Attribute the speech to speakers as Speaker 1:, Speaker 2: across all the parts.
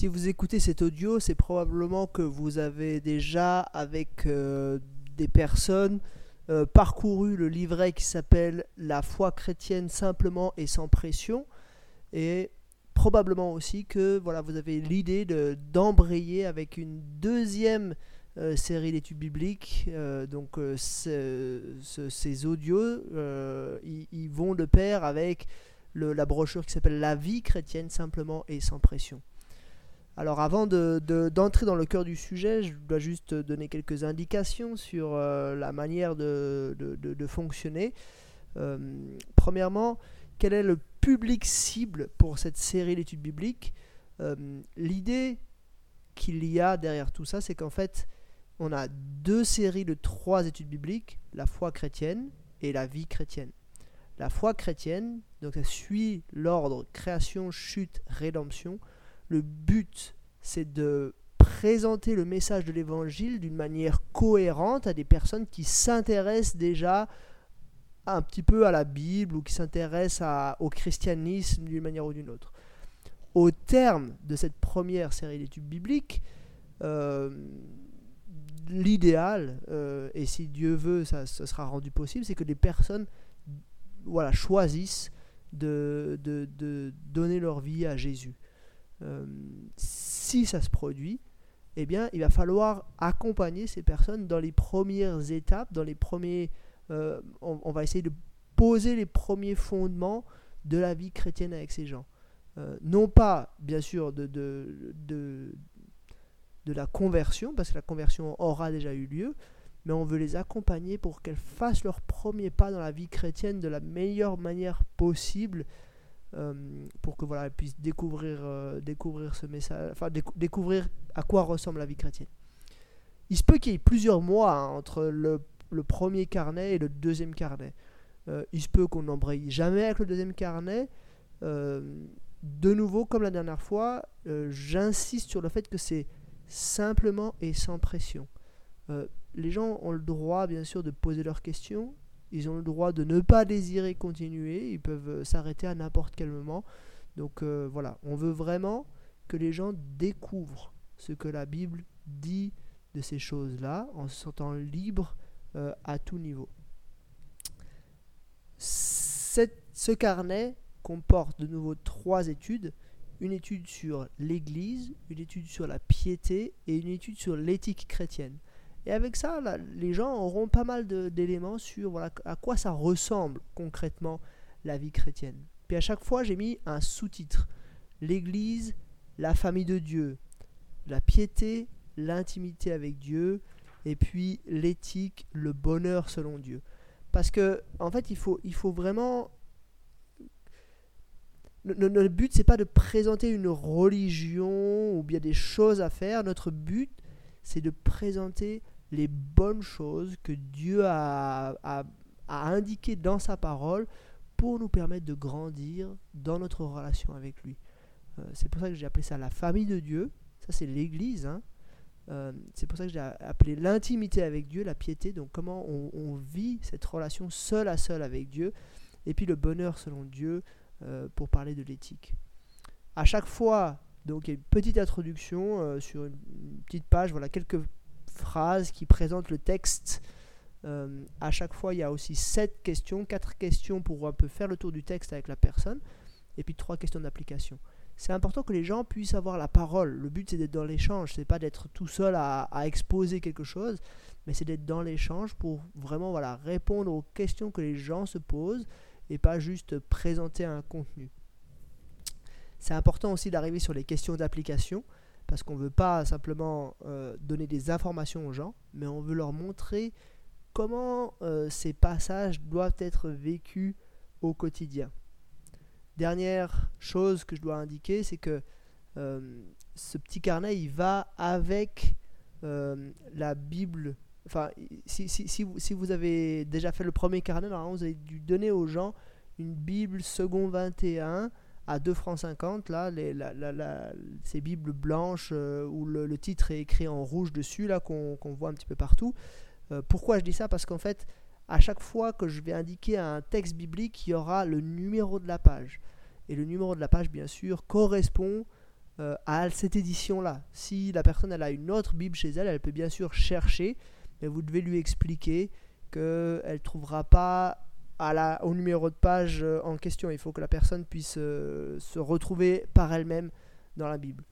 Speaker 1: Si vous écoutez cet audio, c'est probablement que vous avez déjà, avec euh, des personnes, euh, parcouru le livret qui s'appelle La foi chrétienne simplement et sans pression. Et probablement aussi que voilà, vous avez l'idée d'embrayer avec une deuxième euh, série d'études bibliques. donc ces audios, ils, vont de pair avec la brochure qui s'appelle La vie chrétienne simplement et sans pression. Alors avant d'entrer dans le cœur du sujet, je dois juste donner quelques indications sur euh, la manière de, fonctionner. Euh, premièrement, quel est le public cible pour cette série d'études bibliques? Euh, L'idée qu'il y a derrière tout ça, c'est qu'en fait, on a deux séries de trois études bibliques, la foi chrétienne et la vie chrétienne. La foi chrétienne, donc ça suit l'ordre création, chute, rédemption le but, c'est de présenter le message de l'évangile d'une manière cohérente à des personnes qui s'intéressent déjà un petit peu à la Bible ou qui s'intéressent au christianisme d'une manière ou d'une autre. Au terme de cette première série d'études bibliques, euh, l'idéal, euh, et si Dieu veut, ça, sera rendu possible, c'est que les personnes choisissent de donner leur vie à Jésus. Euh, si ça se produit, eh bien, il va falloir accompagner ces personnes dans les premières étapes, dans les premiers, euh, on, va essayer de poser les premiers fondements de la vie chrétienne avec ces gens. Euh, non pas, bien sûr, de, de, de, de, la conversion, parce que la conversion aura déjà eu lieu, mais on veut les accompagner pour qu'elles fassent leur premier pas dans la vie chrétienne de la meilleure manière possible, euh, pour que voilà, elle puisse découvrir, euh, découvrir ce message, enfin découvrir à quoi ressemble la vie chrétienne. Il se peut qu'il y ait plusieurs mois hein, entre le, premier carnet et le deuxième carnet. Euh, il se peut qu'on n'embraye jamais avec le deuxième carnet. de nouveau, comme la dernière fois, j'insiste sur le fait que c'est simplement et sans pression. les gens ont le droit, bien sûr, de poser leurs questions. Ils ont le droit de ne pas désirer continuer. Ils peuvent s'arrêter à n'importe quel moment. Donc euh, voilà, on veut vraiment que les gens découvrent ce que la Bible dit de ces choses-là en se sentant libre euh, à tout niveau. ce carnet comporte de nouveau trois études. Une étude sur l'Église, une étude sur la piété et une étude sur l'éthique chrétienne. Et avec ça, les gens auront pas mal d'éléments sur à quoi ça ressemble concrètement la vie chrétienne. Puis à chaque fois, j'ai mis un sous-titre. L'Église, la famille de Dieu, la piété, l'intimité avec Dieu, et puis l'éthique, le bonheur selon Dieu. Parce que, en fait, il faut, il faut vraiment. Notre but, c'est pas de présenter une religion ou bien des choses à faire. Notre but, c'est de présenter les bonnes choses que Dieu a, a, indiquées dans sa parole pour nous permettre de grandir dans notre relation avec lui. Euh, c'est pour ça que j'ai appelé ça la famille de Dieu. Ça, c'est l'Église. Hein. Euh, c'est pour ça que j'ai appelé l'intimité avec Dieu, la piété. Donc, comment on, vit cette relation seul à seul avec Dieu. Et puis, le bonheur selon Dieu euh, pour parler de l'éthique. À chaque fois, donc, il y a une petite introduction sur une, petite page. Voilà, quelques phrases qui présentent le texte. Euh, à chaque fois, il y a aussi sept questions, quatre questions pour un peu faire le tour du texte avec la personne, et puis trois questions d'application. C'est important que les gens puissent avoir la parole. Le but, c'est d'être dans l'échange. C'est pas d'être tout seul à, exposer quelque chose, mais c'est d'être dans l'échange pour vraiment voilà, répondre aux questions que les gens se posent et pas juste présenter un contenu. C'est important aussi d'arriver sur les questions d'application parce qu'on ne veut pas simplement euh, donner des informations aux gens, mais on veut leur montrer comment euh, ces passages doivent être vécus au quotidien. Dernière chose que je dois indiquer, c'est que euh, ce petit carnet, il va avec la Bible. Enfin, si, vous, avez déjà fait le premier carnet, normalement, vous avez dû donner aux gens une Bible second 21 à 2 francs 50, là, les, ces bibles blanches euh, où le, titre est écrit en rouge dessus, là, qu'on voit un petit peu partout. Euh, pourquoi je dis ça? Parce qu'en fait, à chaque fois que je vais indiquer un texte biblique, il y aura le numéro de la page. Et le numéro de la page, bien sûr, correspond euh, à cette édition-là. Si la personne elle a une autre Bible chez elle, elle peut bien sûr chercher, mais vous devez lui expliquer qu'elle ne trouvera pas au numéro de page euh, en question. Il faut que la personne puisse euh, se retrouver par elle-même dans la Bible.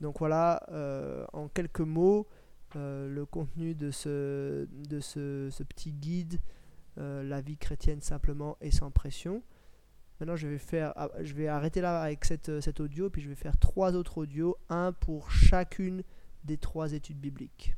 Speaker 1: Donc voilà, en quelques mots, le contenu de ce, petit guide, La vie chrétienne simplement et sans pression. Maintenant, je vais, ah, arrêter là avec cet audio, puis je vais faire trois autres audios, un pour chacune des trois études bibliques.